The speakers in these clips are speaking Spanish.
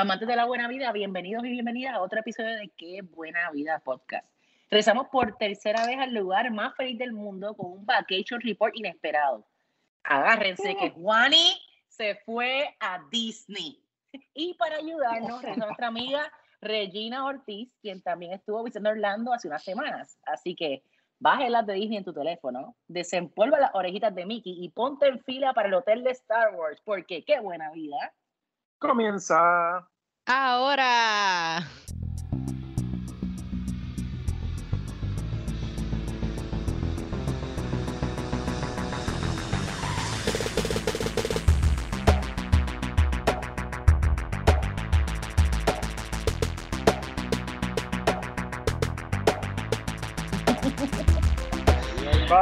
Amantes de la buena vida, bienvenidos y bienvenidas a otro episodio de Qué Buena Vida Podcast. Regresamos por tercera vez al lugar más feliz del mundo con un vacation report inesperado. Agárrense que Juani se fue a Disney. Y para ayudarnos, es nuestra amiga Regina Ortiz, quien también estuvo visitando Orlando hace unas semanas. Así que baje las de Disney en tu teléfono, desempolva las orejitas de Mickey y ponte en fila para el hotel de Star Wars, porque qué buena vida. Comienza. Ahora.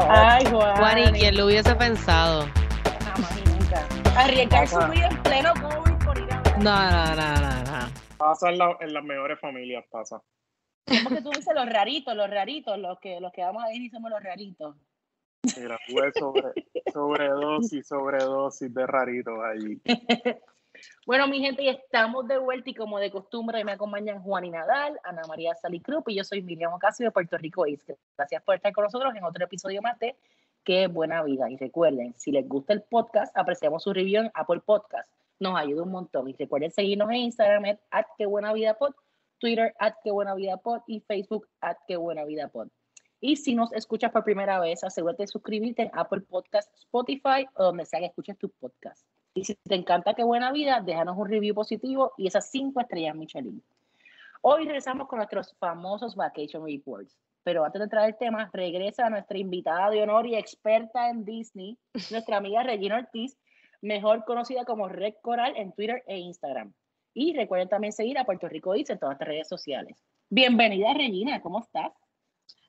Ay, Juan. Juan, ¿y quién lo hubiese pensado? Jamás y nunca. Arriesgar su vida en pleno COVID No, no, no, no, no. Pasa en, la- en las mejores familias, pasa. ¿Cómo que tú dices los raritos, los raritos, los que, los que vamos a Disney somos los raritos? Mira, tuve sobre, sobredosis, sobredosis de raritos allí. Bueno, mi gente, estamos de vuelta y como de costumbre me acompañan Juan y Nadal, Ana María Salicrup y yo soy Miriam Ocasio de Puerto Rico East. Gracias por estar con nosotros en otro episodio más de Qué Buena Vida. Y recuerden, si les gusta el podcast, apreciamos su review en Apple Podcast. Nos ayuda un montón. Y recuerden seguirnos en Instagram, at Qué Buena Vida Pod, Twitter, at Qué Buena Vida Pod y Facebook, at Qué Buena Vida Pod. Y si nos escuchas por primera vez, asegúrate de suscribirte en Apple Podcast, Spotify o donde sea que escuches tus podcasts. Y si te encanta Qué Buena Vida, déjanos un review positivo y esas cinco estrellas Michelin. Hoy regresamos con nuestros famosos Vacation Reports. Pero antes de entrar al tema, regresa nuestra invitada de honor y experta en Disney, nuestra amiga Regina Ortiz, mejor conocida como Red Coral en Twitter e Instagram. Y recuerden también seguir a Puerto Rico Eats en todas nuestras redes sociales. Bienvenida, Regina, ¿cómo estás?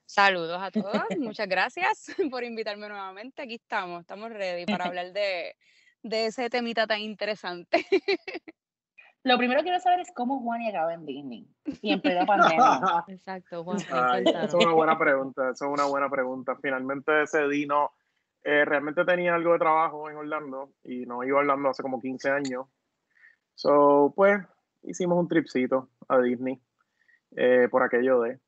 Saludos a todos, muchas gracias por invitarme nuevamente. Aquí estamos, estamos ready para hablar de, de ese temita tan interesante. Lo primero que quiero saber es cómo Juan acaba en Disney y en plena pandemia. Exacto, Juan. Ay, esa es una buena pregunta, esa es una buena pregunta. Finalmente decidí no, eh, realmente tenía algo de trabajo en Orlando y no iba a Orlando hace como 15 años. So, pues, hicimos un tripcito a Disney eh, por aquello de...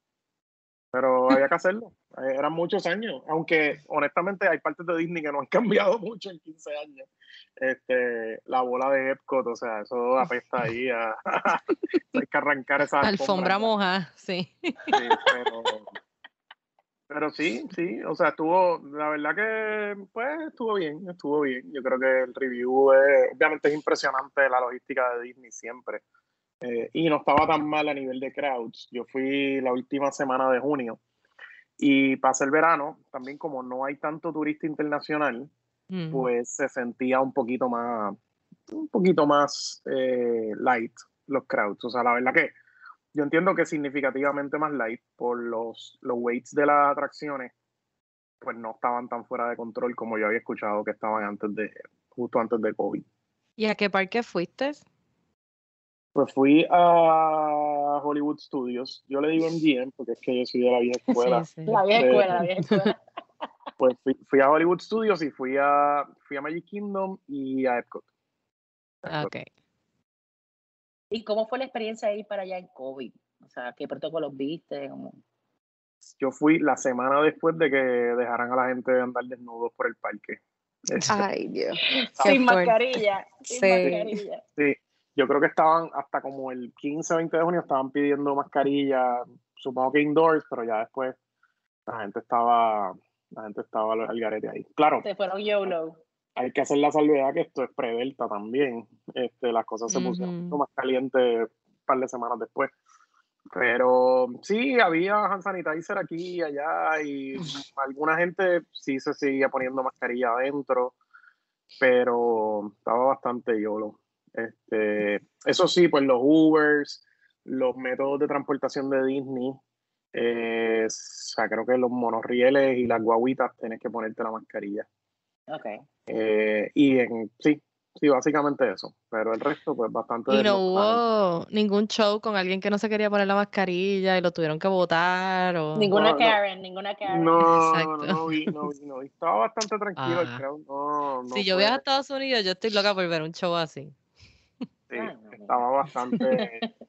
Pero había que hacerlo. Eh, Eran muchos años, aunque honestamente hay partes de Disney que no han cambiado mucho en 15 años. Este, la bola de Epcot, o sea, eso apesta ahí a... hay que arrancar esa Alfombra moja, sí. Sí, pero, pero sí, sí, o sea, estuvo, la verdad que, pues, estuvo bien, estuvo bien. Yo creo que el review, es- obviamente es impresionante la logística de Disney siempre. Eh, y no estaba tan mal a nivel de crowds. Yo fui la última semana de junio y pasé el verano, también como no hay tanto turista internacional, Mm. pues se sentía un poquito más, un poquito más eh, light los crowds. O sea, la verdad que yo entiendo que significativamente más light por los, los weights de las atracciones, pues no estaban tan fuera de control como yo había escuchado que estaban antes de, justo antes de COVID. ¿Y a qué parque fuiste? Pues fui a Hollywood Studios. Yo le digo MGM porque es que yo soy de la vieja escuela. Sí, sí. La vieja escuela, la vieja escuela. Pues fui, fui a Hollywood Studios y fui a, fui a Magic Kingdom y a Epcot. Ok. ¿Y cómo fue la experiencia de ir para allá en COVID? O sea, ¿qué protocolos viste? ¿Cómo? Yo fui la semana después de que dejaran a la gente andar desnudos por el parque. Este, Ay, Dios. Sin mascarilla. Sin Sí. mascarilla. Sí, yo creo que estaban hasta como el 15 o 20 de junio estaban pidiendo mascarilla, supongo que indoors, pero ya después la gente estaba, la gente estaba al al garete ahí. Claro, Se fueron YOLO. Hay que hacer la salvedad que esto es pre-delta también. Este, las cosas se pusieron Ujú. mucho más calientes un par de semanas después. Pero sí, había hand sanitizer aquí y allá y alguna gente sí se seguía poniendo mascarilla adentro, pero estaba bastante yolo. Este, eso sí, pues los Ubers, los métodos de transportación de Disney, eh, o sea, creo que los monorrieles y las guaguitas tienes que ponerte la mascarilla. Ok. Eh, y en, sí, sí, básicamente eso. Pero el resto, pues bastante. Y no hubo ningún show con alguien que no se quería poner la mascarilla y lo tuvieron que votar o... Ninguna no. Karen, ninguna Karen. No, Exacto. no, no vi, no vi, no vi. Estaba bastante tranquilo el Ah. crowd. No, no si yo voy a Estados Unidos, yo estoy loca por ver un show así. Sí, no, estaba bastante.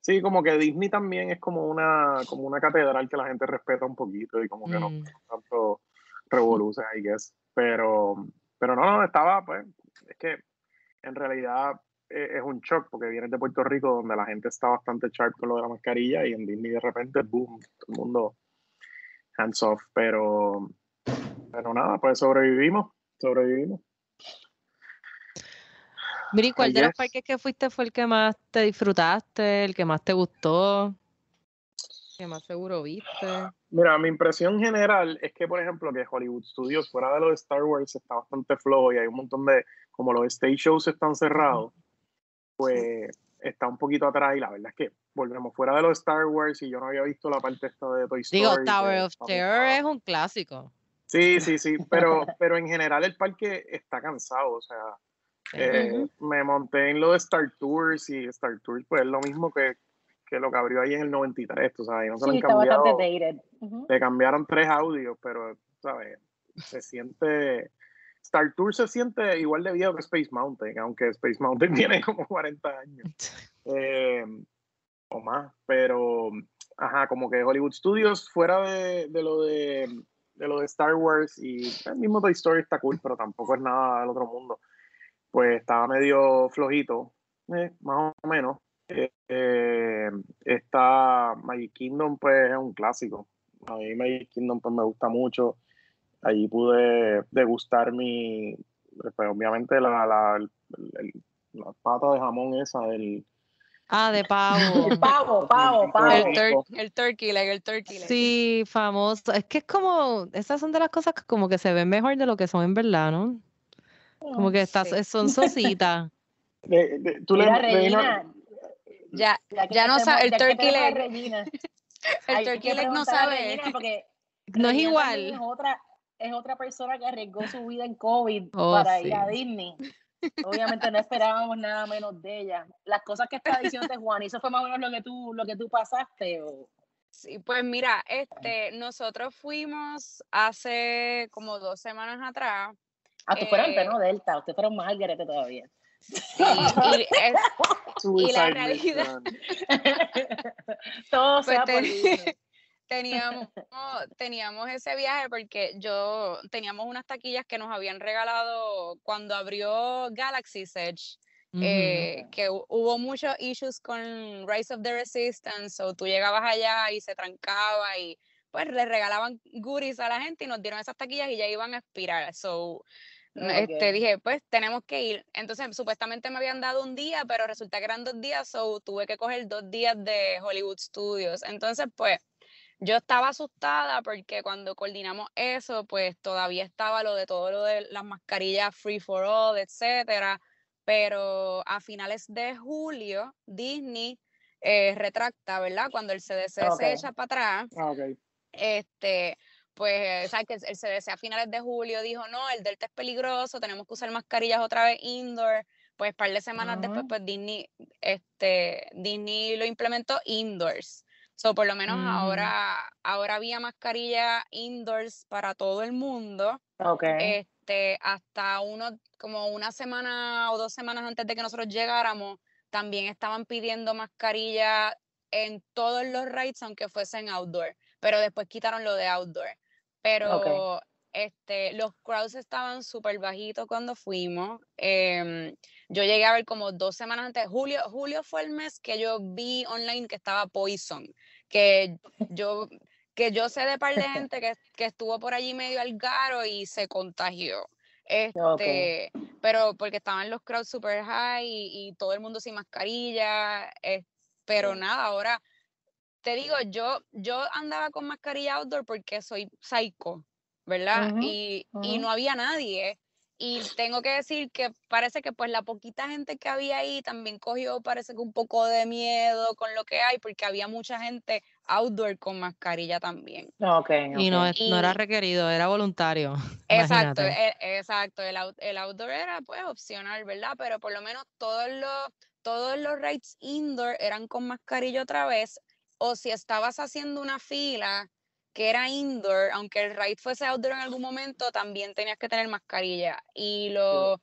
Sí, como que Disney también es como una, como una catedral que la gente respeta un poquito y como que no Mm. tanto revoluce, I guess. Pero, pero no, no, estaba, pues, es que en realidad eh, es un shock porque vienes de Puerto Rico donde la gente está bastante sharp con lo de la mascarilla y en Disney de repente, boom, todo el mundo hands off. Pero, pero nada, pues sobrevivimos, sobrevivimos. Mira, ¿y cuál I de los parques que fuiste fue el que más te disfrutaste, el que más te gustó, que más seguro viste? Mira, mi impresión general es que, por ejemplo, que Hollywood Studios, fuera de lo de Star Wars, está bastante flojo y hay un montón de, como los stage shows están cerrados, pues está un poquito atrás y la verdad es que volvemos fuera de lo de Star Wars y yo no había visto la parte esta de Toy Story. Digo, Tower of Terror es un clásico. Sí, sí, sí, pero, pero en general el parque está cansado, o sea, eh, me monté en lo de Star Tours y Star Tours pues es lo mismo que, que lo que abrió ahí en el 93, tú sabes, y no se lo Sí, han cambiado. dated. Ujú. Le cambiaron tres audios, pero, ¿sabes? Se siente. Star Tour se siente igual de viejo que Space Mountain, aunque Space Mountain tiene como 40 años eh, o más. Pero, ajá, como que Hollywood Studios, fuera de, de lo de, de lo de Star Wars y el mismo Toy Story está cool, pero tampoco es nada del otro mundo. Pues estaba medio flojito, eh, más o menos. Eh, eh, está Magic Kingdom, pues es un clásico. A mí Magic Kingdom pues, me gusta mucho. Allí pude degustar mi, pues, obviamente la, la, el- el- la pata de jamón esa del... Ah, de pavo. El pavo, pavo, pavo. El, Rico. tur- el turkey leg, el turkey leg. Sí, famoso. Es que es como, esas son de las cosas que como que se ven mejor de lo que son en verdad, ¿no? Como que estás, Sí. son sositas. de- de- tú le- Mira, le- Regina, Ya, ya no sabe, el turkey leg, el turkey leg no sabe. Porque No es igual. Es otra, es otra persona que arriesgó su vida en COVID Oh, para sí. ir a Disney. Obviamente no esperábamos nada menos de ella. Las cosas que está diciendo Juan, ¿y eso fue más o menos lo que tú, lo que tú pasaste? O... Sí, pues mira, este, nosotros fuimos hace como dos semanas atrás. Ah, tú fueron Eh, ¿no? Delta, ustedes fueron más al garete todavía. Sí, y es- Suicide realidad- Mission. Todo Pues sea te- por Disney. teníamos, teníamos ese viaje porque yo teníamos unas taquillas que nos habían regalado cuando abrió Galaxy's Edge. Eh, que hu- hubo muchos issues con Rise of the Resistance, o tú llegabas allá y se trancaba y pues le regalaban goodies a la gente y nos dieron esas taquillas y ya iban a expirar. So, n- este, Ok. dije, pues tenemos que ir. Entonces, supuestamente me habían dado un día, pero resulta que eran dos días, so tuve que coger dos días de Hollywood Studios. Entonces, pues, yo estaba asustada porque cuando coordinamos eso, pues todavía estaba lo de todo lo de las mascarillas free for all, etcétera. Pero a finales de julio, Disney eh, retracta, ¿verdad? Cuando el CDC se echa para atrás, Ah, ok. este, pues, ¿sabes que El CDC a finales de julio dijo, no, el Delta es peligroso, tenemos que usar mascarillas otra vez indoor. Pues, par de semanas después, Ujú. pues Disney, este, Disney lo implementó indoors. So, por lo menos Ujú. ahora, ahora había mascarilla indoors para todo el mundo. Ok. Este, hasta uno, como una semana o dos semanas antes de que nosotros llegáramos, también estaban pidiendo mascarilla en todos los rides, aunque fuesen outdoor. Pero después quitaron lo de outdoor. Pero este, los crowds estaban súper bajitos cuando fuimos. em, yo llegué a ver como dos semanas antes. Julio, julio fue el mes que yo vi online que estaba Poison. Que yo, que yo sé de par de gente que, que estuvo por allí medio al garo y se contagió. Este, pero porque estaban los crowds super high y, y todo el mundo sin mascarilla. eh, pero Sí. nada, ahora te digo, yo, yo andaba con mascarilla outdoor porque soy psycho, ¿verdad? Ujú, y, y ujú. no había nadie. Y tengo que decir que parece que pues la poquita gente que había ahí también cogió, parece que un poco de miedo con lo que hay, porque había mucha gente outdoor con mascarilla también. Ok, Y no, ok. es- no era Y- requerido, era voluntario. Exacto, Imagínate. e- exacto. El, out- el outdoor era pues opcional, ¿verdad? Pero por lo menos todos los, todos los rides indoor eran con mascarilla otra vez. O si estabas haciendo una fila que era indoor, aunque el ride fuese outdoor en algún momento, también tenías que tener mascarilla. Y los,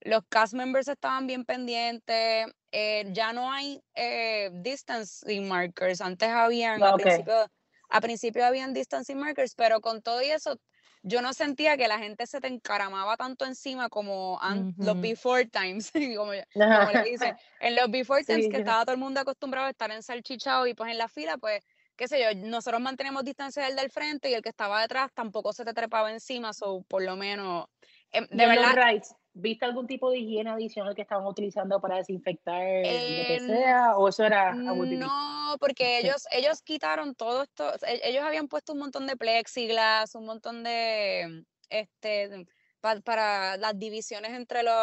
los cast members estaban bien pendientes. eh, ya no hay eh, distancing markers. Antes habían, Ah, a, ok. principio, a principio habían distancing markers, pero con todo y eso, yo no sentía que la gente se te encaramaba tanto encima como an- los before times, como, como le dicen. En los before times Sí, que estaba todo el mundo acostumbrado a estar ensalchichado y pues en la fila, pues, qué sé yo, nosotros mantenemos distancia del del frente y el que estaba detrás tampoco se te trepaba encima, o por lo menos, em, de verdad, rides, ¿viste algún tipo de higiene adicional que estaban utilizando para desinfectar lo que Eh, sea? ¿O eso era abusivo? No, porque ellos, ellos quitaron todo esto, e- ellos habían puesto un montón de plexiglas, un montón de, este, pa- para las divisiones entre los,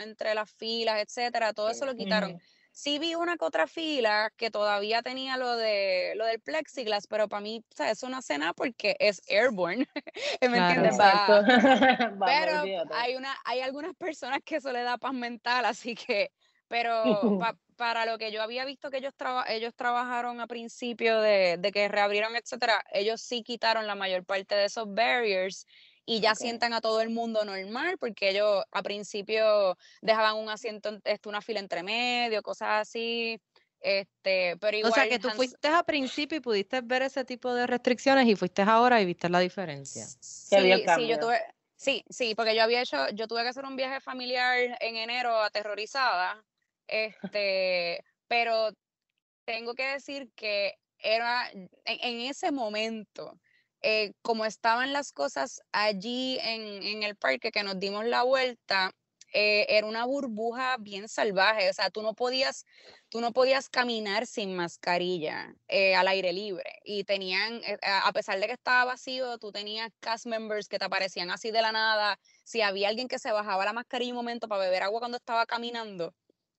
entre las filas, etcétera, todo eso lo quitaron. Sí vi una que otra fila que todavía tenía lo de lo del plexiglas, pero para mí, o sea, no hace nada porque es airborne, ¿me Claro. entiendes? Vamos, pero hay una hay algunas personas que eso le da paz mental, así que, pero pa- para lo que yo había visto que ellos traba- ellos trabajaron a principio de, de que reabrieron, etcétera, ellos sí quitaron la mayor parte de esos barriers y ya sientan a todo el mundo normal, porque ellos a principio dejaban un asiento, en- este, una fila entre medio, cosas así. Este, pero O sea que tú Hans- fuiste a principio y pudiste ver ese tipo de restricciones y fuiste ahora y viste la diferencia. Sí, sí, yo tuve, sí, sí, porque yo había hecho, yo tuve que hacer un viaje familiar en enero aterrorizada, este, pero tengo que decir que era en, en ese momento, eh, como estaban las cosas allí en, en el parque que nos dimos la vuelta, eh, era una burbuja bien salvaje, o sea, tú no podías, tú no podías caminar sin mascarilla eh, al aire libre. Y tenían, eh, a pesar de que estaba vacío, tú tenías cast members que te aparecían así de la nada, si había alguien que se bajaba la mascarilla un momento para beber agua cuando estaba caminando,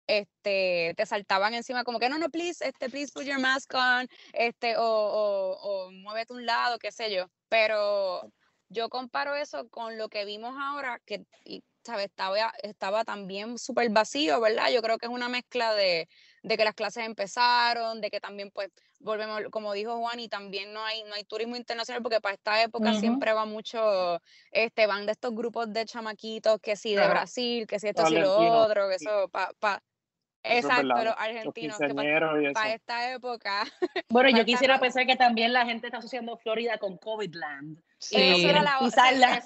este, te saltaban encima como que no, no, please, este, please put your mask on, este, o, o, o muévete a un lado, qué sé yo. Pero yo comparo eso con lo que vimos ahora, que, y, ¿sabes? Estaba, estaba también súper vacío, ¿verdad? Yo creo que es una mezcla de, de que las clases empezaron, de que también, pues, volvemos, como dijo Juan, y también no hay, no hay turismo internacional, porque para esta época Ujú. siempre va mucho, este, van de estos grupos de chamaquitos, que sí, de. Brasil, que sí, esto, sí, lo otro, que eso, pa, pa, Exacto, los Los argentinos, que quinceañeros y eso. para esta época. Bueno, yo quisiera pensar que también la gente está asociando Florida con COVID-Land. Sí. Y no Eso era quieren la pisarla.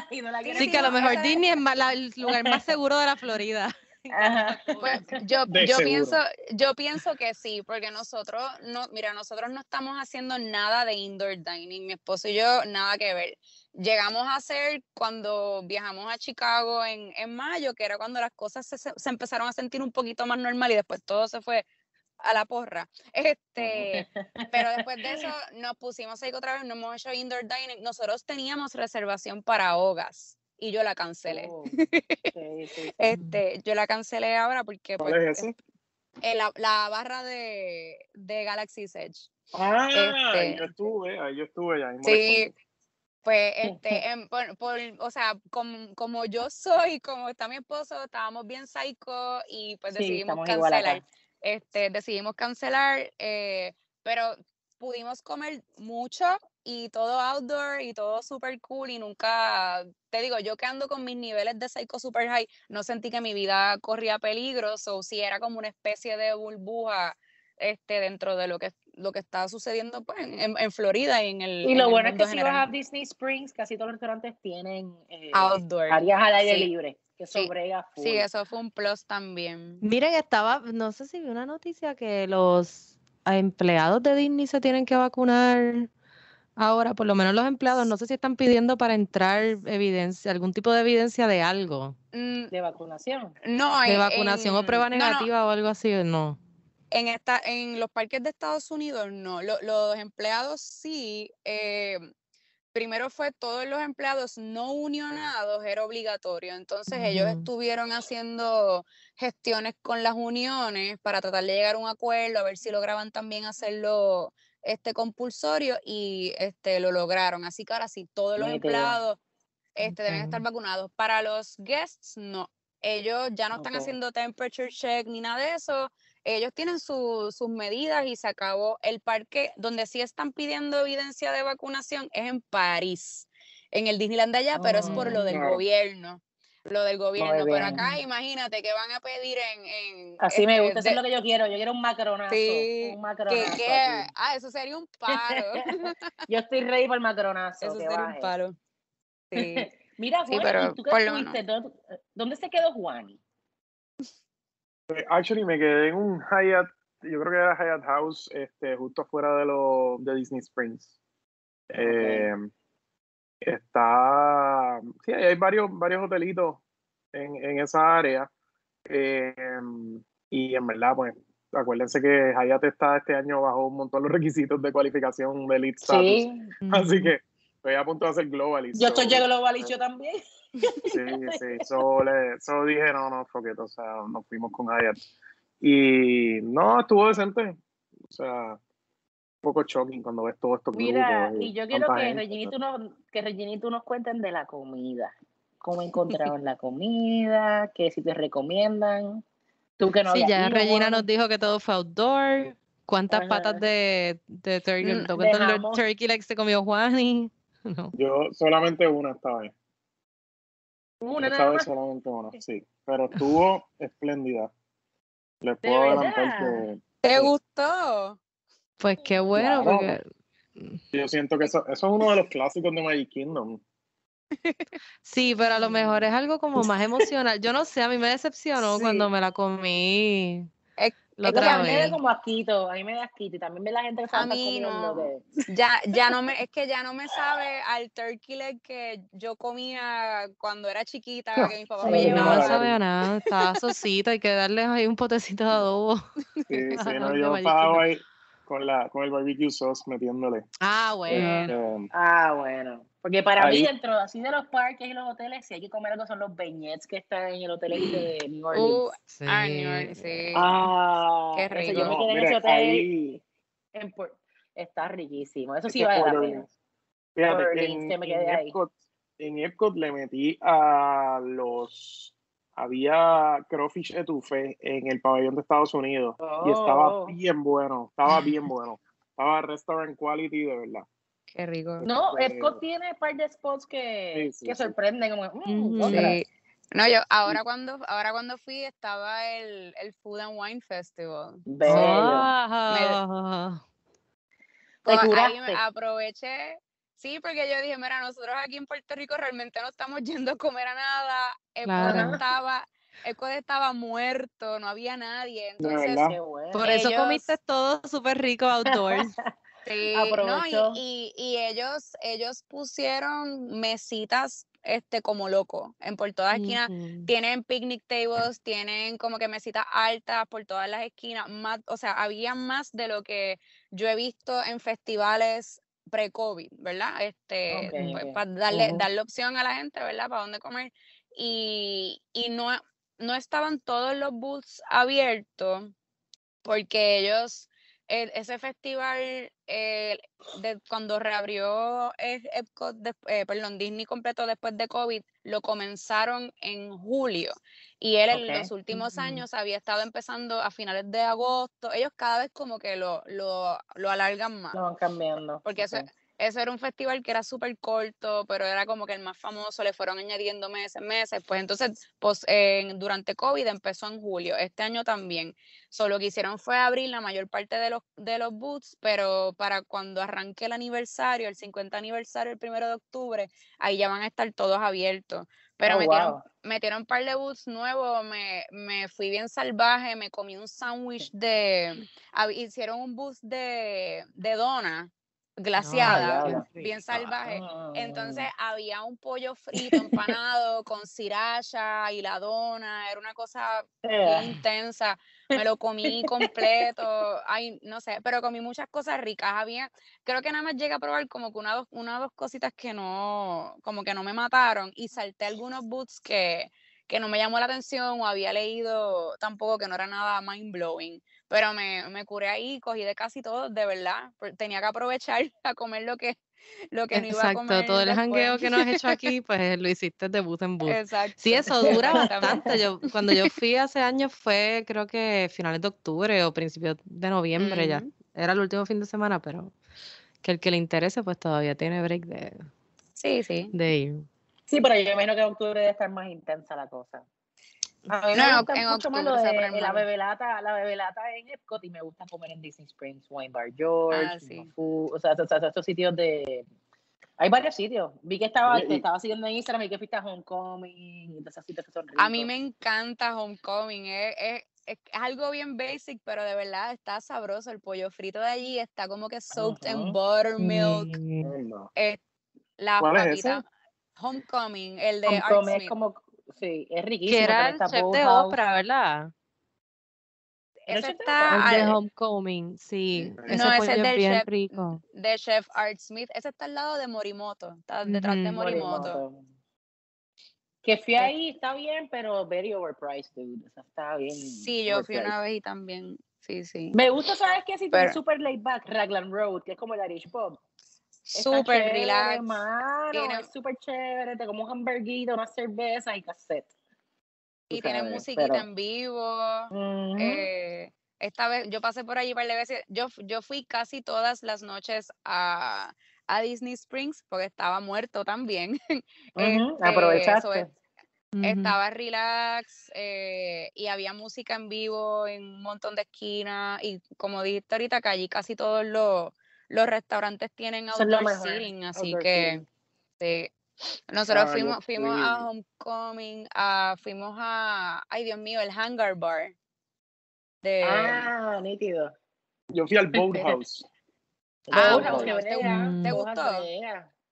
y no la Sí, que a lo mejor Disney es más la- el lugar más seguro de la Florida. Ajá. Pues yo, yo pienso, yo pienso que sí, porque nosotros no, mira, nosotros no estamos haciendo nada de indoor dining, mi esposo y yo, nada que ver. Llegamos a hacer cuando viajamos a Chicago en, en mayo, que era cuando las cosas se, se- empezaron a sentir un poquito más normal y después todo se fue a la porra. Este, pero después de eso nos pusimos ahí otra vez, no hemos hecho indoor dining. Nosotros teníamos reservación para Ogas y yo la cancelé. Oh, sí, sí. Este, yo la cancelé ahora porque ¿Cuál pues, es ese? eh, la, la barra de, de Galaxy's Edge. Ah, este- yo estuve, ahí yo estuve ya. ahí Sí. Pues, este, en- por, por- o sea, como, como yo soy, como está mi esposo, estábamos bien psycho y pues Sí, decidimos cancelar. Este, decidimos cancelar, eh, pero pudimos comer mucho y todo outdoor y todo super cool y nunca, te digo, yo que ando con mis niveles de psycho super high, no sentí que mi vida corría peligro, o si era como una especie de burbuja este, dentro de lo que, lo que está sucediendo pues, en, en Florida y en el Y lo el bueno es que si general. vas a Disney Springs, casi todos los restaurantes tienen eh, outdoor. áreas al aire Sí. libre, que Sí, sobrega full. Sí, eso fue un plus también. Miren, estaba, no sé si vi una noticia que los empleados de Disney se tienen que vacunar ahora, por lo menos los empleados, no sé si están pidiendo para entrar evidencia, algún tipo de evidencia de algo, Mm, de vacunación. No, de en- vacunación o prueba no, no, negativa o algo así, no. En, esta, en los parques de Estados Unidos, no. Lo- los empleados sí. eh, primero fue todos los empleados no unionados, era obligatorio. Entonces ellos estuvieron haciendo gestiones con las uniones para tratar de llegar a un acuerdo, a ver si lograban también hacerlo este compulsorio y este lo lograron. Así que ahora sí, todos los empleados este, deben estar vacunados. Para los guests, no. Ellos ya no están haciendo temperature check ni nada de eso. Ellos tienen su- sus medidas y se acabó. El parque donde sí están pidiendo evidencia de vacunación es en París, en el Disneyland de allá, pero es por lo del Mm. Claro. gobierno. lo del gobierno. Pero acá, imagínate que van a pedir en. en Así me este, gusta, eso es lo que yo quiero. Yo quiero un macronazo. Sí, un macronazo. que- ah, eso sería un paro. Yo estoy ready para el macronazo. eso sería un paro. Sí. Mira, Sí, Juan, pero ¿y tú qué por fuiste? ¿Dónde, dónde se quedó Juan? Pues, Actually, me quedé en un Hyatt, yo creo que era Hyatt House, este, justo afuera de, lo, de Disney Springs. Eh, está, sí, hay varios, varios hotelitos en, en esa área. Eh, y en verdad, pues, acuérdense que Hyatt está este año bajo un montón los requisitos de cualificación de Elite Status. Sí, Así que estoy a punto de hacer Globalist. yo estoy so, llegando global y yo también. Sí, sí, so, le, so dije, no, no, fuck it, o sea, nos fuimos con Hyatt. Y no, estuvo decente, o sea, un poco shocking cuando ves todo esto Mira, y yo quiero que Reginito no nos, que Reginito nos cuenten de la comida. ¿Cómo encontraron la comida? ¿Qué si te recomiendan? Tú que no Sí, ya ido, Regina nos dijo que todo fue outdoor. ¿Cuántas Ajá. patas de, de, turkey, Mm, de turkey legs se comió Juani? No. Yo solamente una esta vez, Una esta nada vez más. solamente una, sí, pero estuvo espléndida. Les ¿De puedo adelantar que ¿Te gustó? Pues qué bueno, Claro. porque yo siento que eso, eso es uno de los clásicos de Magic Kingdom. sí, pero a lo mejor es algo como más emocional. Yo no sé, a mí me decepcionó Sí. cuando me la comí Es que a mí me da como asquito, a mí me da asquito y también ve la gente que se A mí comiendo no. Ya, ya no me, es que ya no me sabe al turkey leg que yo comía cuando era chiquita, que mis papás Sí, me Sí, no sabe a nada, estaba sosita, hay que darle ahí un potecito de adobo. Sí, sí, no, yo estaba ahí con, la, con el barbecue sauce metiéndole. Ah, bueno. Este, Ah, bueno. Porque para Ahí- mí, dentro así de los parques y los hoteles, si hay que comer algo son los beignets que están en el hotel este de New Orleans. Uh, Sí. ah, New Orleans, sí. ah, qué eso, rico. yo me quedé en ese hotel. ahí- en Puer- está riquísimo. Eso sí vale la Port pena. Orleans. Fíjate, Orleans, en, que me en quedé ahí. Epcot, en Epcot le metí a los... Había crawfish etouffee en el pabellón de Estados Unidos y estaba Oh. bien bueno, estaba bien bueno. Estaba restaurant quality de verdad. Qué rico. No, Este- Epcot tiene un par de spots que, Sí, sí, que sí. sorprenden. Como, mm. Sí. No, yo ahora cuando, ahora cuando fui estaba el, el Food and Wine Festival. Bello. Ah, Te Pues ahí me aproveché. Sí, porque yo dije, mira, nosotros aquí en Puerto Rico realmente no estamos yendo a comer a nada. Epcot Claro. estaba, Epcot estaba muerto, no había nadie. Entonces. Qué bueno. Por eso Ellos- comiste todo súper rico outdoors. Sí, no, Aprovechó. y, y, y ellos, ellos pusieron mesitas este como loco en por todas las esquinas. Tienen picnic tables, tienen como que mesitas altas por todas las esquinas. Más, o sea, había más de lo que yo he visto en festivales pre-COVID, ¿verdad? Este, pues, para darle, darle opción a la gente, ¿verdad? Para dónde comer. Y, y no, no estaban todos los booths abiertos porque ellos, el- ese festival, eh, de, cuando reabrió eh, Epcot, des- eh, perdón, Disney completo después de COVID, lo comenzaron en julio. Y él en los últimos años había estado empezando a finales de agosto. Ellos cada vez como que lo, lo, lo alargan más. Lo van cambiando. Porque eso, Ok. Eso era un festival que era súper corto, pero era como que el más famoso, le fueron añadiendo meses, meses. Pues entonces, pues, durante COVID empezó en julio, este año también. Solo lo que hicieron fue abrir la mayor parte de los, de los booths, pero para cuando arranque el aniversario, el 50 aniversario, el primero de octubre, ahí ya van a estar todos abiertos. Pero Oh, metieron, wow. metieron un par de booths nuevos, me, me fui bien salvaje, me comí un sándwich de, hicieron un booth de, de dona glaciada, diablo. bien salvaje. Ah. Entonces había un pollo frito empanado con sriracha y la dona, era una cosa Eh, intensa. Me lo comí completo, ay, no sé, pero comí muchas cosas ricas. Había, creo que nada más llegué a probar como que una dos, una o dos cositas que no, como que no me mataron y salté algunos boots que, que no me llamó la atención o había leído tampoco que no era nada mind blowing. Pero me, me curé ahí, cogí de casi todo, de verdad. Tenía que aprovechar a comer lo que, lo que no iba a Exacto, comer. todo el jangueo que no has hecho aquí, pues lo hiciste de booth en booth. Exacto. Sí, eso dura bastante. Yo, cuando yo fui hace años fue creo que finales de octubre o principios de noviembre ya. Era el último fin de semana, pero que el que le interese pues todavía tiene break de, Sí, sí. de ir. Sí, pero yo me imagino que en octubre debe estar más intensa la cosa. A mí No, me en gusta en mucho más lo de la bebelata, la bebelata en Epcot y me gusta comer en Disney Springs, Wine Bar George, Ah, sí. Mafu, o sea, o sea, estos sitios de... Hay varios sitios. Vi que estaba, te estaba siguiendo en Instagram y que fuiste a Homecoming esos sitios que son ricos. A mí me encanta Homecoming, es, es- es algo bien basic, pero de verdad está sabroso. El pollo frito de allí está como que soaked en buttermilk. Sí. Anda. eh, la ¿Cuál es ese? Homecoming, el de Homecoming es como... Sí, es riquísimo. Que era el chef de. Oprah, ¿verdad? ¿Era el Ese está El de Homecoming, sí. No, Ese no, ese pollo es bien chef, rico. de chef Art Smith. Ese está al lado de Morimoto, está detrás de. Morimoto. Morimoto. Que fui Es- ahí, está bien, pero very overpriced, dude. O sea, está bien. Sí, yo fui una vez y también, sí, sí. Me gusta, ¿sabes qué? Si Pero- tiene super laid back, Raglan Road, que es como el Irish Pub. Súper relax. Mano, Tiene- es súper chévere. Te como un hamburguito, una cerveza y cassette. Y tiene musiquita pero- en vivo. Eh, esta vez yo pasé por allí un par de veces. Yo, yo fui casi todas las noches a, a Disney Springs porque estaba muerto también. Este, Aprovechaste. estaba relax eh, y había música en vivo en un montón de esquinas. Y como dijiste ahorita, que allí casi todos los, los restaurantes tienen outdoor seating, así outdoor que seating. sí. Nosotros Ah, fuimos, fuimos a. Homecoming, a, fuimos a, ay Dios mío, el Hangar Bar. De, Ah, nítido. Yo fui al Boathouse. Ah, Boathouse, Boathouse. ¿Te, gustó?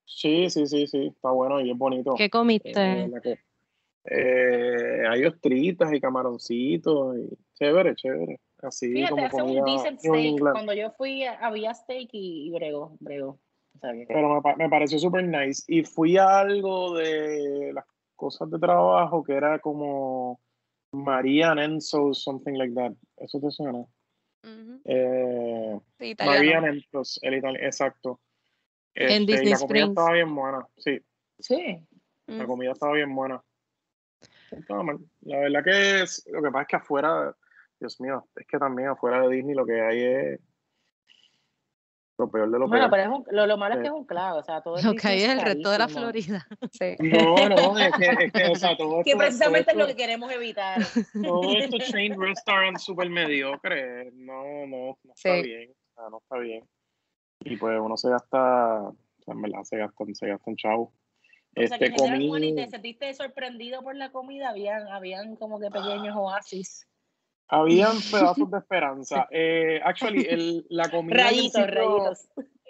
Sí, sí, sí, sí. Está bueno y es bonito. ¿Qué Eh, comiste? que- eh, hay ostritas y camaroncitos y chévere, chévere. Así Fíjate, como hace un decent steak. Cuando yo fui, había steak y, y bregó, bregó. Pero me, pa- me pareció súper nice. Y fui a algo de las cosas de trabajo que era como María Enzo, something like that. ¿Eso te suena? Ujú, Eh, sí, María italiano. Enzo, el itali- exacto. En Este, y Disney la comida Springs. estaba bien buena, sí. Sí. La Mm. comida estaba bien buena. No estaba mal. La verdad que es, lo que pasa es que afuera, Dios mío, es que también afuera de Disney lo que hay es lo peor de lo Bueno, peor. pero es un- lo, lo malo es que es un clavo, o sea, todo Lo que hay es el resto de la. Florida. Sí. No, no, es que, es que o sea, todo Que esto, precisamente es lo que queremos evitar. todo esto chain restaurant súper mediocre, no, no, no está Sí. bien, o sea, no está bien. Y pues uno se gasta, o sea, en verdad se gastan, se gastan chavo. O sea, que Este, Juan, ¿y comí, te sentiste sorprendido por la comida? Habían, habían como que pequeños oasis. Habían pedazos de esperanza. Eh, actually, el, la comida Rayitos, sitio- rayitos.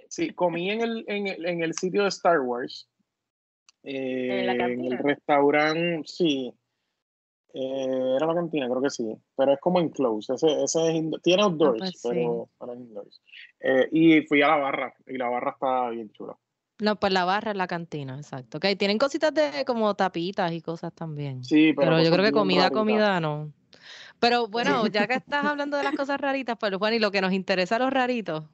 Sí, comí en el, en el, en el sitio de Star Wars. Eh, ¿En la en cantina? el restaurante, sí. Eh, era la cantina, creo que sí. Pero es como enclosed. Ese, ese es tiene outdoors, pues sí. pero, pero es indoors. Eh, y fui a la barra, y la barra está bien chula. No, pues la barra es la cantina, exacto. Ok, tienen cositas de como tapitas y cosas también. Sí, pero, Pero yo creo que comida, comida no. Pero bueno, ya que estás hablando de las cosas raritas, pues Juan, y lo que nos interesa a los raritos,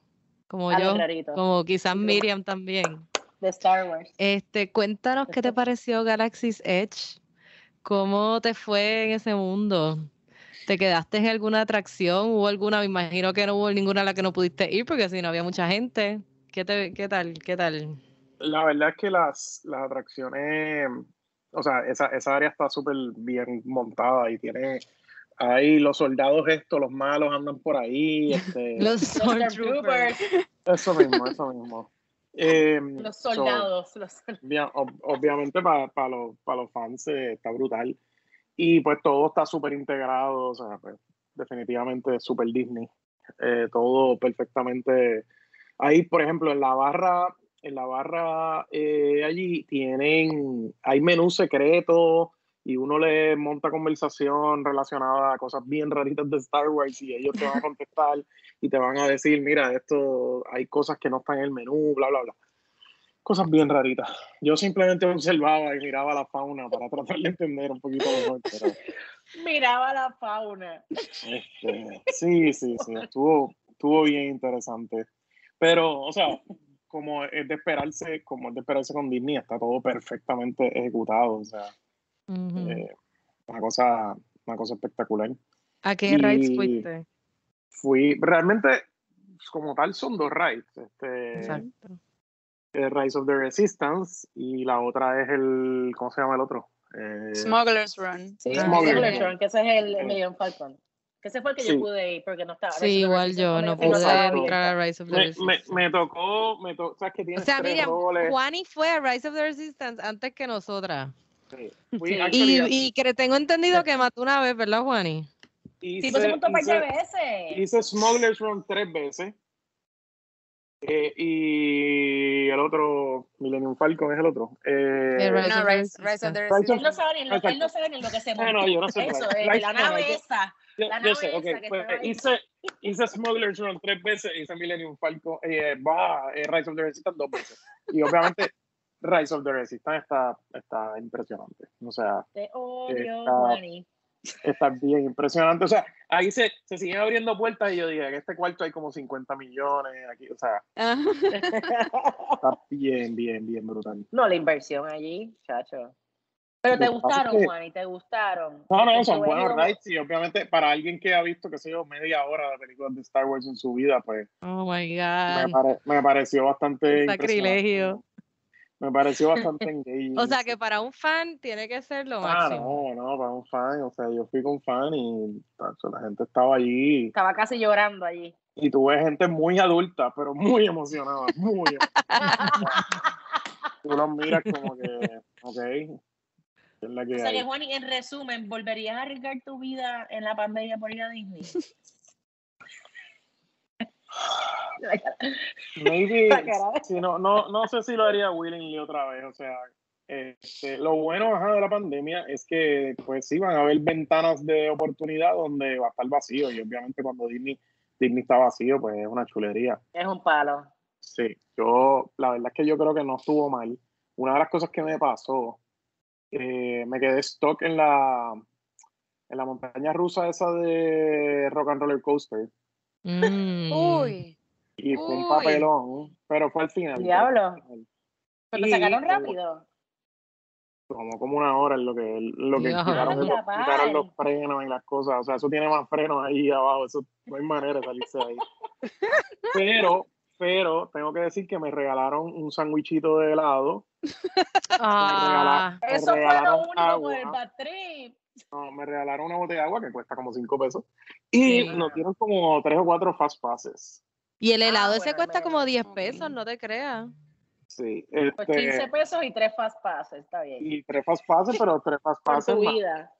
como A yo, como quizás Miriam también. De Star Wars. Este, cuéntanos qué te pareció Galaxy's Edge, cómo te fue en ese mundo. ¿Te quedaste en alguna atracción? ¿Hubo alguna? Me imagino que no hubo ninguna a la que no pudiste ir porque si no había mucha gente. ¿Qué, te, qué tal? ¿Qué tal? La verdad es que las, las atracciones, o sea, esa, esa área está súper bien montada y tiene ahí los soldados estos, los malos andan por ahí. Este, Los Stormtroopers. Eso mismo, eso mismo. Eh, los so, soldados. los sol- obvia- ob- obviamente para los, pa los fans eh, está brutal. Y pues todo está súper integrado, o sea, pues, definitivamente súper Disney. Eh, todo perfectamente. Ahí, por ejemplo, en la barra, en la barra eh, allí tienen, hay menús secretos y uno le monta conversación relacionada a cosas bien raritas de Star Wars y ellos te van a contestar y te van a decir, mira, esto, hay cosas que no están en el menú, bla, bla, bla. Cosas bien raritas. Yo simplemente observaba y miraba la fauna para tratar de entender un poquito mejor, pero Miraba la fauna. este, sí, sí, sí, estuvo, estuvo bien interesante. Pero, o sea, como es de esperarse, como es de esperarse con Disney, está todo perfectamente ejecutado, o sea, Ujú. eh, una cosa, una cosa espectacular. ¿A qué rides y- fuiste? Fui, realmente, como tal, son dos rides. Este, Exacto. eh, Rise of the Resistance y la otra es el, ¿cómo se llama el otro? Eh, Smuggler's Run. Sí, Smuggler's Run. Que ese es el Sí. Million Falcon. Que ese fue el que Sí. yo pude ir porque no estaba. Sí, igual yo no pude entrar a Rise of the me, me, Resistance. me tocó, me tocó, sabes que O tienes sea, tres Miriam, roles. Juani fue a Rise of the Resistance antes que nosotras. Sí. Sí. actually, Y, y que tengo entendido que mató una vez, ¿verdad, Juani? Sí, hice, pues se montó un par de veces. hice Smuggler's Run tres veces. Eh, y el otro, Millennium Falcon es el otro. Eh, El Rise No, Rise, Rise of the of- Él no Resistance. sabe ni lo, él no sabe ni lo que se Ah, montó. no, yo no sé Eso, eh, la no, no, nave yo- esa. Yo, La yo nave sé, ok, esa que pues, ahí. hice, hice Smuggler's Run tres veces, hice Millennium Falcon, eh, bah, eh, Rise of the Resistance dos veces. Y obviamente Rise of the Resistance está, está impresionante. O sea, Te odio, Está- Juani. está bien impresionante. O sea, ahí se, se siguen abriendo puertas y yo dije, en este cuarto hay como 50 millones, aquí, o sea, está bien, bien, bien brutal. No, la inversión allí, chacho. Pero te que gustaron, que- Juani, te gustaron. No, no, son buenos rides y obviamente para alguien que ha visto, que sé yo, media hora de películas de Star Wars en su vida, pues Oh my me, God. pare- me pareció bastante Sacrilegio. Me pareció bastante engaging. O sea que para un fan tiene que ser lo Ah, máximo. no, no, para un fan, o sea, yo fui con fan y tacho, la gente estaba allí Estaba casi llorando allí. y tuve gente muy adulta, pero muy emocionada, muy emocionada. Tú los miras como que, ok, ¿qué es la que O sea que, hay? Juani, en resumen, ¿volverías a arriesgar tu vida en la pandemia por ir a Disney? Maybe, sí, no, no, no sé si lo haría willingly otra vez, o sea, este, lo bueno ajá, de la pandemia es que pues sí van a haber ventanas de oportunidad donde va a estar vacío y obviamente cuando Disney, Disney está vacío pues es una chulería. es un palo. Sí, yo, la verdad es que yo creo que no estuvo mal. Una de las cosas que me pasó, eh, me quedé stock en la, en la montaña rusa esa de Rock and Roller Coaster Mm. Uy. y fue un Uy. papelón, pero fue al final. Diablo. Pero Y, sacaron rápido. Como, como una hora en lo que, lo que quitaron, los, quitaron los frenos y las cosas. O sea, eso tiene más frenos ahí abajo. Eso no hay manera de salirse de ahí. Pero, pero tengo que decir que me regalaron un sándwichito de helado Ah, me Eso fue lo regalaron único agua. con el bad trip. No, me regalaron una botella de agua que cuesta como 5 pesos. Y Sí. nos dieron como 3 o 4 fast passes. y el helado Ah, ese bueno, cuesta como menos. 10 Ok. pesos, no te creas. Sí. Pues Este, 15 pesos y 3 fast passes, está bien. y 3 fast passes, pero 3 fast Por passes.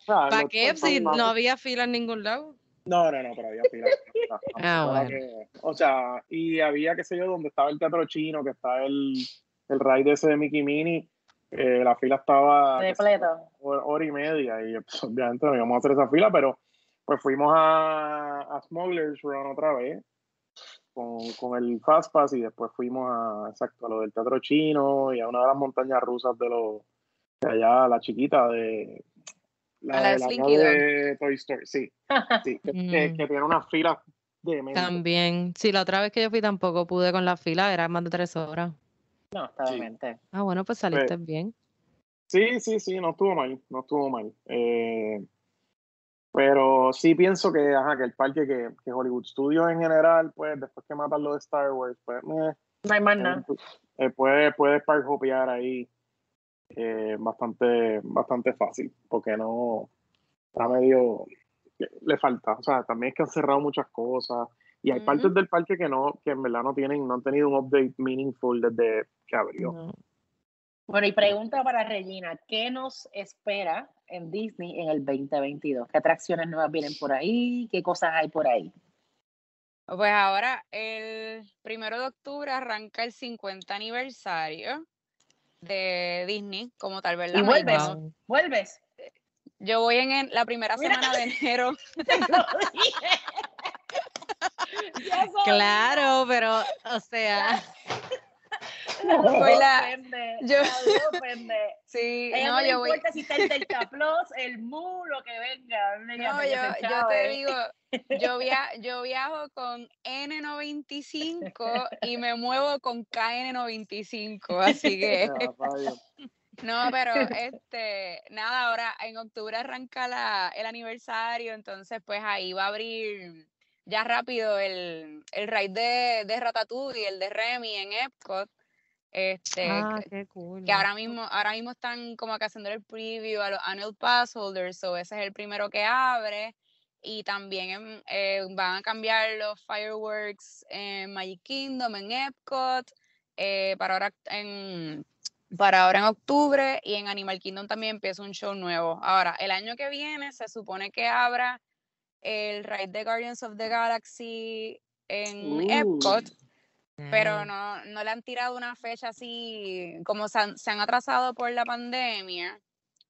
¿Para qué? Si no había fila en ningún lado. No, no, no, pero había fila. Ah, bueno. que- o sea, y había, qué sé yo, donde estaba el teatro chino, que está el, el ride ese de Mickey Mini, eh, la fila estaba Repleto. hora, hora y media y pues, obviamente no íbamos a hacer esa fila, pero pues fuimos a, a Smuggler's Run otra vez con, con el Fast Pass y después fuimos a, exacto, a lo del teatro chino y a una de las montañas rusas de los de allá, la chiquita de A la de de Slinky de Toy Story, sí, sí que, que- Mm. que tiene unas filas de También. Sí, la otra vez que yo fui tampoco pude con la fila, era más de tres horas. No, está Sí. demente. Ah, bueno, pues saliste bien. Sí, sí, sí, no estuvo mal, no estuvo mal. Eh, pero sí pienso que, ajá, que el parque, que, que Hollywood Studios en general, pues después que matan lo de Star Wars, pues eh, No hay más nada. eh, puede, puede park hopear ahí eh, bastante, bastante fácil, porque no está medio, le, falta, o sea, también es que han cerrado muchas cosas y hay Ujú. partes del parque que no, que en verdad no tienen, no han tenido un update meaningful desde que abrió. No. Bueno, y pregunta para Regina, ¿qué nos espera en Disney en el 2022? ¿Qué atracciones nuevas vienen por ahí? ¿Qué cosas hay por ahí? Pues ahora, el primero de octubre arranca el 50 aniversario de Disney, como tal, ¿verdad? Y No- vuelves. no- Wow. ¿Vuelves? Yo voy en el- la primera Mira. semana de enero. Te lo dije. Claro, pero, o sea, Voy la- Ofende, yo- ofende. Sí, ella no, no yo voy. importa si está el Delta Plus, el MU, lo que venga. No, yo, yo te chave. digo, yo, via- yo viajo con N95 y me muevo con KN95, así que rayos. no, pero este, nada, ahora en octubre arranca la, el aniversario, entonces pues ahí va a abrir ya rápido el, el ride de, de Ratatouille, el de Remy en Epcot. Este, Ah, qué cool. que ahora mismo, ahora mismo están como que haciendo el preview a los annual pass holders, so ese es el primero que abre. Y también en- eh, van a cambiar los fireworks en Magic Kingdom, en Epcot, eh, para ahora en para ahora en octubre y en Animal Kingdom también empieza un show nuevo. Ahora, el año que viene se supone que abra el ride de Guardians of the Galaxy en Uh. Epcot, pero Mm. no, no le han tirado una fecha así, como se han, se han atrasado por la pandemia,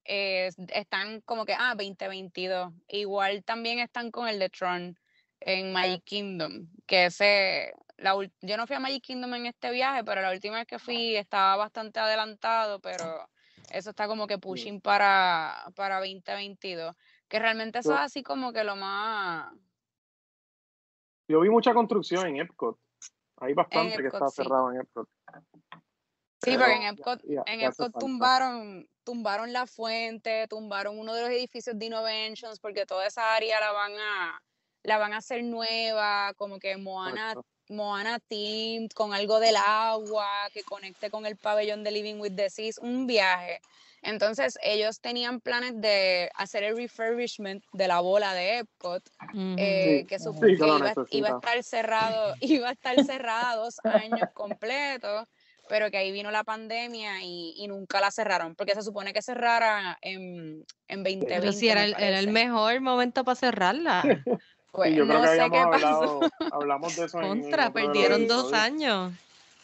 eh, están como que, ah, 2022. Igual también están con el de Tron en Magic Kingdom, que ese, la, yo no fui a Magic Kingdom en este viaje, pero la última vez que fui estaba bastante adelantado, pero eso está como que pushing para, para 2022, que realmente eso es así como que lo más... Yo vi mucha construcción en Epcot. Hay bastante que está sí. cerrado en Epcot. Sí, porque en Epcot, ya- en ya Epcot tumbaron, tumbaron la fuente, tumbaron uno de los edificios de Innovations, porque toda esa área la van a, la van a hacer nueva, como que Moana. Moana themed, con algo del agua, que conecte con el pabellón de Living with the Seas, un viaje. Entonces, ellos tenían planes de hacer el refurbishment de la bola de Epcot, eh, Sí, que, supo- sí, que iba, iba a estar cerrado, iba a estar cerrada dos años completos, pero que ahí vino la pandemia y, y nunca la cerraron, porque se supone que cerrara en, en 2020. Pero si era me el, era el parece. mejor momento para cerrarla. Pues, Sí, yo creo no que sé qué habíamos pasó. hablado, hablamos de eso en- en Contra, los perdieron dos años.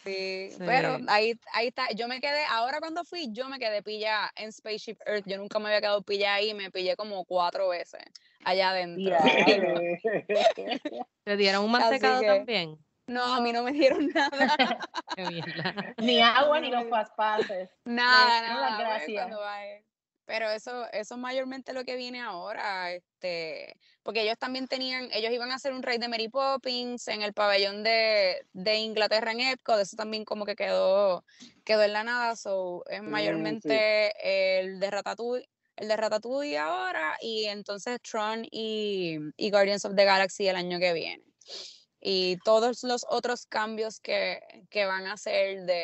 Sí, Sí. pero ahí, ahí está. Yo me quedé, ahora cuando fui, yo me quedé pilla en Spaceship Earth. Yo nunca me había quedado pilla ahí, me pillé como cuatro veces allá adentro. Diablo. ¿Te dieron un mantecado que- también? No, a mí no me dieron nada. Ni agua ni los fast passes. Nada, las nada. gracias. vaya. Pero eso, eso es mayormente lo que viene ahora, este, porque ellos también tenían, ellos iban a hacer un raid de Mary Poppins en el pabellón de, de Inglaterra en Epcot, eso también como que quedó, quedó en la nada, so es sí. mayormente el de Ratatouille, el de Ratatouille ahora, y entonces Tron y, y Guardians of the Galaxy el año que viene. Y todos los otros cambios que, que van a hacer de,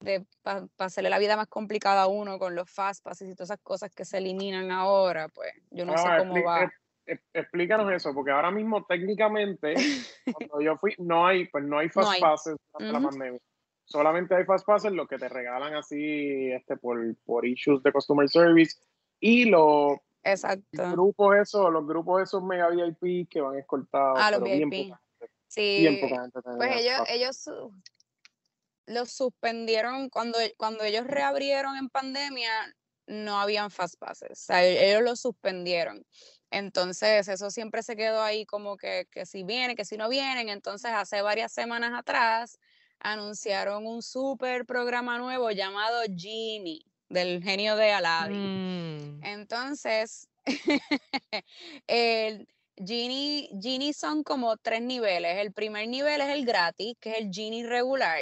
de para hacerle la vida más complicada a uno con los fast passes y todas esas cosas que se eliminan ahora, pues yo no sé cómo va. ex- ex- explícanos eso, porque ahora mismo técnicamente, cuando yo fui, no hay, pues no hay fast No hay. passes durante la Ujú. pandemia. Solamente hay fast passes los que te regalan así este por, por issues de customer service y los Exacto. grupos esos, los grupos esos mega VIP que van escoltados. Ah, los bien VIP. gente, Sí, bien poca gente tenía pues ellos, ellos los suspendieron cuando, cuando ellos reabrieron en pandemia, no habían fast passes, o sea, e- ellos los suspendieron. Entonces, eso siempre se quedó ahí como que, que si vienen, que si no vienen. Entonces, hace varias semanas atrás, anunciaron un super programa nuevo llamado Genie, del genio de Aladdin. Mm. Entonces, el Genie, Genie son como tres niveles. El primer nivel es el gratis, que es el Genie regular.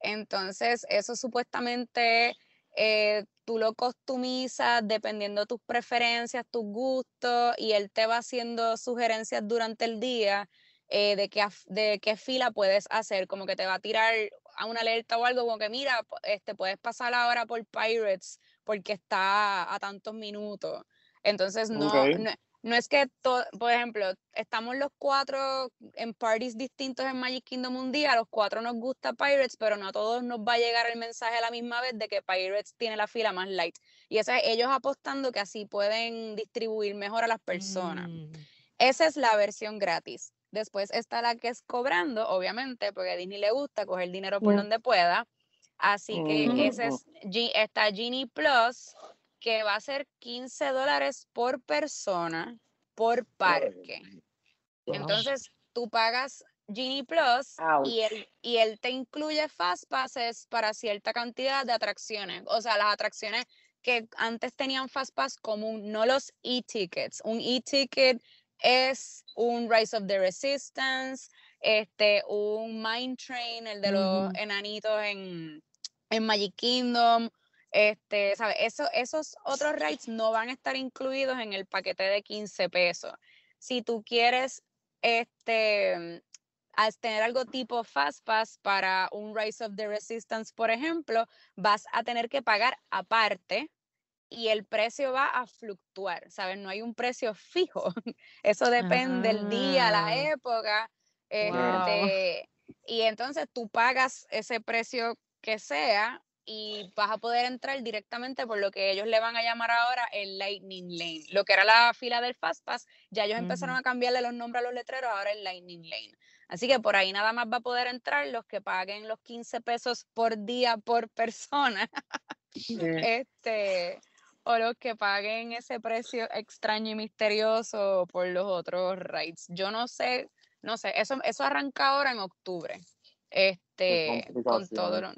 Entonces, eso supuestamente eh, tú lo customizas dependiendo de tus preferencias, tus gustos, y él te va haciendo sugerencias durante el día eh, de, qué, de qué fila puedes hacer, como que te va a tirar a una alerta o algo, como que mira, este, puedes pasar ahora por Pirates porque está a tantos minutos. Entonces, no, Ok. no, no es que, to- por ejemplo, estamos los cuatro en parties distintos en Magic Kingdom un día, a los cuatro nos gusta Pirates, pero no a todos nos va a llegar el mensaje a la misma vez de que Pirates tiene la fila más light. Y eso es ellos apostando que así pueden distribuir mejor a las personas. Mm. Esa es la versión gratis. Después está la que es cobrando, obviamente, porque a Disney le gusta coger dinero por Mm. donde pueda. Así que Mm. ese es, está Genie Plus, que va a ser 15 dólares por persona por parque. Entonces, tú pagas Genie Plus y él, y él te incluye Fast Passes para cierta cantidad de atracciones. O sea, las atracciones que antes tenían Fast Pass común, no los e-tickets. Un e-ticket es un Rise of the Resistance, este, un Mine Train, el de los enanitos en, en Magic Kingdom. Este, ¿sabes? Eso, esos otros rides no van a estar incluidos en el paquete de 15 pesos. Si tú quieres este, tener algo tipo Fast Pass para un Rise of the Resistance, por ejemplo, vas a tener que pagar aparte y el precio va a fluctuar, ¿sabes? No hay un precio fijo. Eso depende del día, la Ah. época. este, y entonces tú pagas ese precio que sea y vas a poder entrar directamente por lo que ellos le van a llamar ahora el Lightning Lane. Lo que era la fila del Fast Pass, ya ellos empezaron a cambiarle los nombres a los letreros, ahora el Lightning Lane. Así que por ahí nada más va a poder entrar los que paguen los 15 pesos por día por persona. este o los que paguen ese precio extraño y misterioso por los otros rides. Yo no sé, no sé, eso, eso arranca ahora en octubre. Este, con todo lo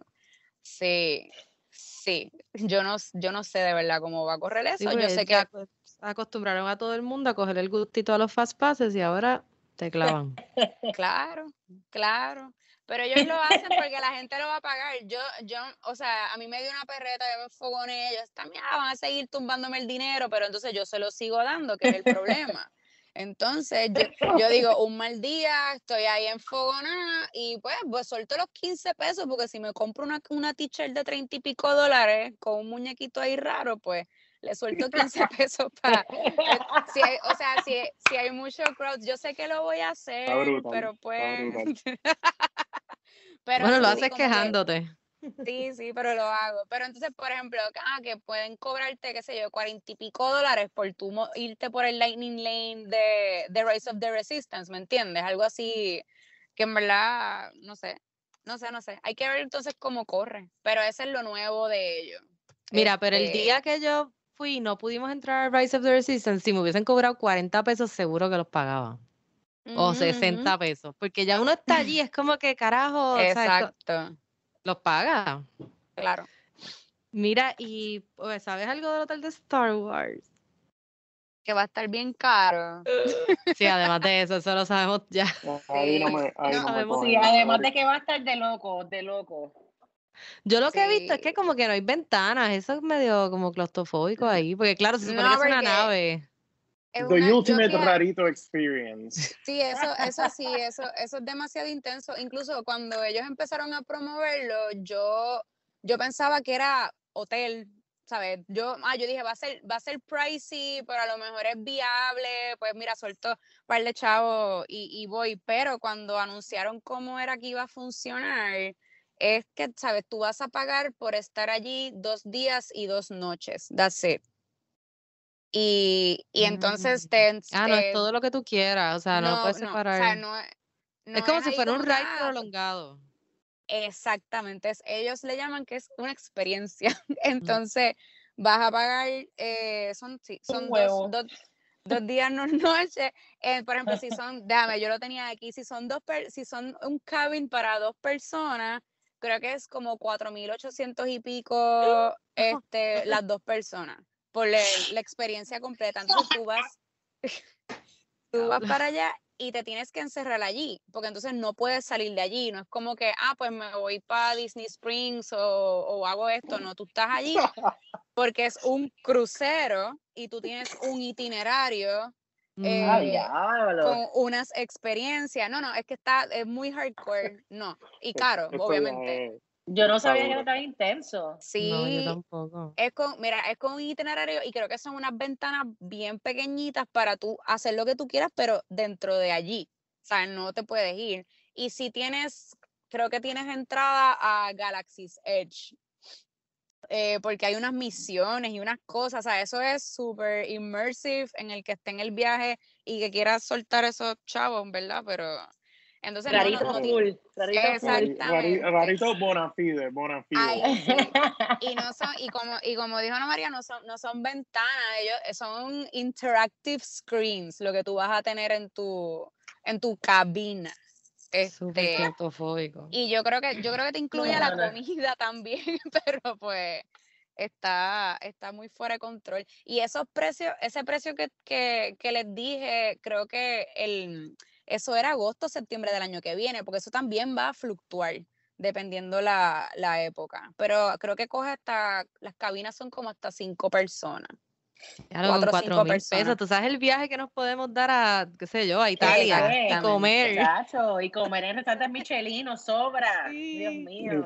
Sí, sí. Yo no, yo no sé de verdad cómo va a correr eso. Sí, yo pues, sé que pues, acostumbraron a todo el mundo a coger el gustito a los fast passes y ahora te clavan. Claro, claro. Pero ellos lo hacen porque la gente lo va a pagar. Yo, yo, o sea, a mí me dio una perreta, yo me enfogoné, ellos también ah, van a seguir tumbándome el dinero, pero entonces yo se lo sigo dando, que es el problema. Entonces, yo, yo digo, un mal día, estoy ahí enfogonada y pues, pues suelto los 15 pesos porque si me compro una, una t-shirt de 30 y pico dólares con un muñequito ahí raro, pues le suelto 15 pesos para... Si hay, o sea, si, si hay mucho crowd, yo sé que lo voy a hacer, brutal, pero pues... pero bueno, lo haces que- quejándote. Sí, sí, pero lo hago. Pero entonces, por ejemplo, ah, que pueden cobrarte, qué sé yo, cuarenta y pico dólares por tú irte por el Lightning Lane de, de Rise of the Resistance, ¿me entiendes? Algo así que en verdad, no sé, no sé, no sé. Hay que ver entonces cómo corre, pero ese es lo nuevo de ellos. Mira, pero el Este, día que yo fui y no pudimos entrar a Rise of the Resistance, si me hubiesen cobrado 40 pesos, seguro que los pagaba. O ujú, 60 pesos. Porque ya uno está allí, es como que carajo, o sea, esto- Exacto, los paga. claro. Mira, y pues, ¿sabes algo del hotel de Star Wars? Que va a estar bien caro. Sí, además de eso, eso lo sabemos ya. Ahí no me, ahí No, no me sabemos Sí, además de que va a estar de loco, de loco. Yo lo que he visto es que como que no hay ventanas, eso es medio como claustrofóbico ahí, porque claro, se supone No, que es una nave. Es The una- ultimate a- rarito experience. Sí, eso, eso sí, eso, eso es demasiado intenso. Incluso cuando ellos empezaron a promoverlo, yo, yo pensaba que era hotel, ¿sabes? Yo, ah, yo dije, va a ser, va a ser pricey, pero a lo mejor es viable. Pues mira, suelto un par de chavos y, y voy. Pero cuando anunciaron cómo era que iba a funcionar, es que, ¿sabes? Tú vas a pagar por estar allí dos días y dos noches. That's it. Y, y entonces Mm. te, Ah, no, es todo lo que tú quieras, o sea, no, puedes o sea, separar. no, no es como si fuera un ride prolongado. Exactamente, ellos le llaman que es una experiencia. Mm. Entonces, vas a pagar, eh, son, sí, son dos, dos, dos días, no noches. Eh, por ejemplo, si son, déjame, yo lo tenía aquí, si son dos, per- si son un cabin para dos personas, creo que es como 4.800 y pico este, las dos personas, por la, la experiencia completa. Entonces tú vas, tú vas para allá y te tienes que encerrar allí, porque entonces no puedes salir de allí. No es como que, ah, pues me voy para Disney Springs o, o hago esto. No, tú estás allí porque es un crucero y tú tienes un itinerario Mm, Ah, eh, diablo. con unas experiencias. No, no, es que está, es muy hardcore. No, y caro, obviamente. Yo no sabía que era tan intenso. Sí, No, yo tampoco. es con, mira, es con un itinerario y creo que son unas ventanas bien pequeñitas para tú hacer lo que tú quieras, pero dentro de allí. O sea, no te puedes ir. Y si tienes, creo que tienes entrada a Galaxy's Edge, eh, porque hay unas misiones y unas cosas, o sea, eso es súper immersive en el que esté en el viaje y que quiera soltar esos chavos, ¿verdad? Pero entonces no, no, Rarito no ti- full. Rarito Rari- Exactamente. rari- Rarito bona fide, bona fide. Ay, sí. full. y no son y como y como dijo Ana María no son no son ventanas ellos eh, son interactive screens lo que tú vas a tener en tu en tu cabina Súper este, claustrofóbico. y yo creo que yo creo que te incluye la Bueno. comida también pero pues está está muy fuera de control y esos precios ese precio que, que, que les dije creo que el eso era agosto septiembre del año que viene porque eso también va a fluctuar dependiendo la, la época. Pero creo que coge hasta, las cabinas son como hasta cinco personas. Ya lo con Cuatro cuatro mil personas. pesos. Tú sabes el viaje que nos podemos dar a, qué sé yo, a Italia y comer. Y comer en restaurantes Michelin sobra. Sí. Dios mío.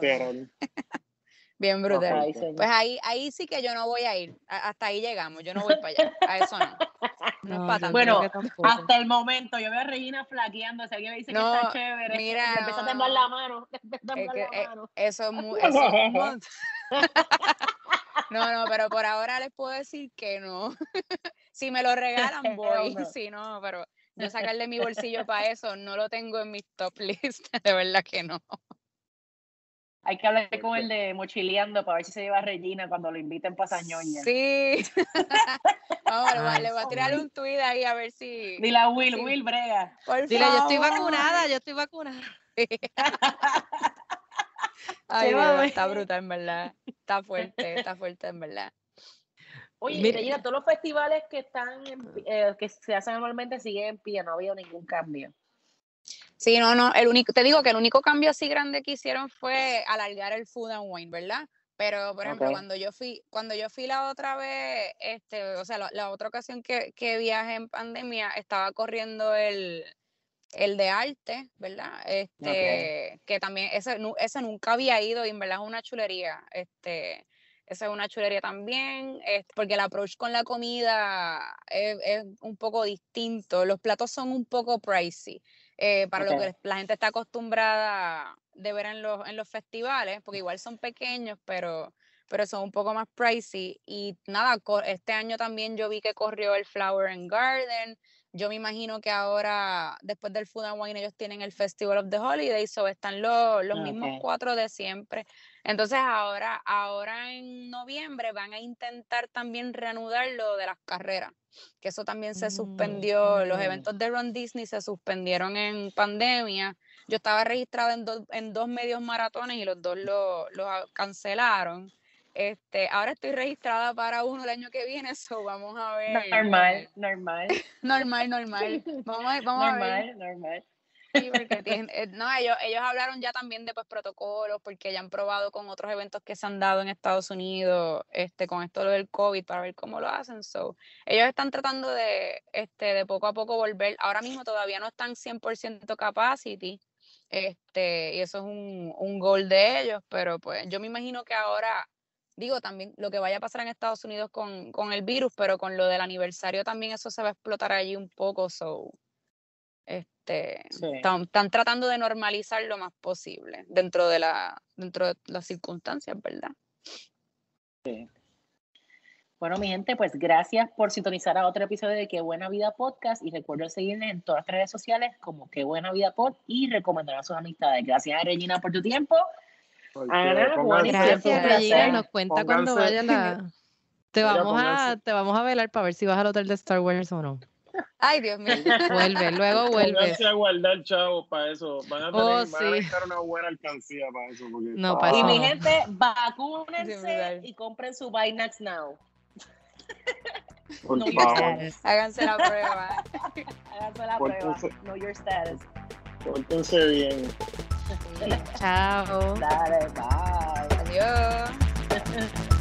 Bien brutal. Señor. Pues ahí, ahí sí que yo no voy a ir. A- hasta ahí llegamos. Yo no voy para allá. A eso no. No, es No, para. Bueno. Hasta el momento, yo veo a Regina flaqueando. Si alguien me dice No, que está chévere, mira, le empieza a temblar la mano. Es temblar que, la eh, mano. eso es muy. Eso es no, no, pero por ahora les puedo decir que no. si me lo regalan, voy. no. Si no, pero yo sacarle mi bolsillo para eso no lo tengo en mis top list. De verdad que no. Hay que hablar con el de mochileando para ver si se lleva a Regina cuando lo inviten para Sañoña. Sí. Vamos, le voy a- Ay, le voy a tirar un tweet ahí a ver si. Dile a Will, Sí. Will, brega. Por Dile, yo estoy vacunada, yo estoy vacunada. Ay, Dios, está brutal, en verdad. Está fuerte, está fuerte, en verdad. Oye, Mira- Regina, todos los festivales que están en pi- eh, que se hacen anualmente siguen en pie, no ha habido ningún cambio. Sí, no, no, el único, te digo que el único cambio así grande que hicieron fue alargar el food and wine, ¿verdad? Pero, por ejemplo, cuando yo fui, cuando yo fui la otra vez, este, o sea, la, la otra ocasión que, que viajé en pandemia, estaba corriendo el, el de arte, ¿verdad? Este, que también, ese, ese nunca había ido y en verdad es una chulería. Este, esa es una chulería también, este, porque el approach con la comida es, es un poco distinto. Los platos son un poco pricey eh, para lo que la gente está acostumbrada de ver en los, en los festivales, porque igual son pequeños, pero, pero son un poco más pricey. Y nada, este año también yo vi que corrió el Flower and Garden. Yo me imagino que ahora, después del Food and Wine, ellos tienen el Festival of the Holidays, so están los, los mismos Ok. cuatro de siempre. Entonces ahora, ahora en noviembre van a intentar también reanudar lo de las carreras, que eso también se Mm, suspendió, los eventos de Ron Disney se suspendieron en pandemia. Yo estaba registrada en, dos- en dos medios maratones y los dos lo- los a- cancelaron. Este, ahora estoy registrada para uno el año que viene, so vamos a ver. Normal, normal, Normal, normal. Vamos a, vamos a ver. normal, normal. Eh, no, ellos, ellos hablaron ya también de pues, protocolos, porque ya han probado con otros eventos que se han dado en Estados Unidos, este, con esto del COVID, para ver cómo lo hacen. So, ellos están tratando de, este, de poco a poco volver. Ahora mismo todavía no están 100% capacity, este, y eso es un, un goal de ellos, pero pues yo me imagino que ahora, digo también, lo que vaya a pasar en Estados Unidos con, con el virus, pero con lo del aniversario también eso se va a explotar allí un poco, so, este, Sí. están, están tratando de normalizar lo más posible dentro de la, dentro de las circunstancias, ¿verdad? Bueno, mi gente, pues gracias por sintonizar a otro episodio de Qué Buena Vida Podcast y recuerden seguirnos en todas las redes sociales como Qué Buena Vida Pod y recomendar a sus amistades. Gracias, Regina, por tu tiempo. Ana, Juan Gracias, Regina. Nos cuenta cuando vaya la. Te vamos, a, te vamos a velar para ver si vas al hotel de Star Wars o no. Ay, Dios mío. Vuelve, luego vuelve. Pónganse a guardar, chavos, para eso. Van a tener Oh, van a sí. una buena alcancía para eso. Porque, No, para Y eso mi gente, Sí, vacúnense y compren su Binax Now. por No, your favor, status. Háganse la prueba. Háganse la Por prueba. Know your status. pórtense bien. Chao. Dale, bye.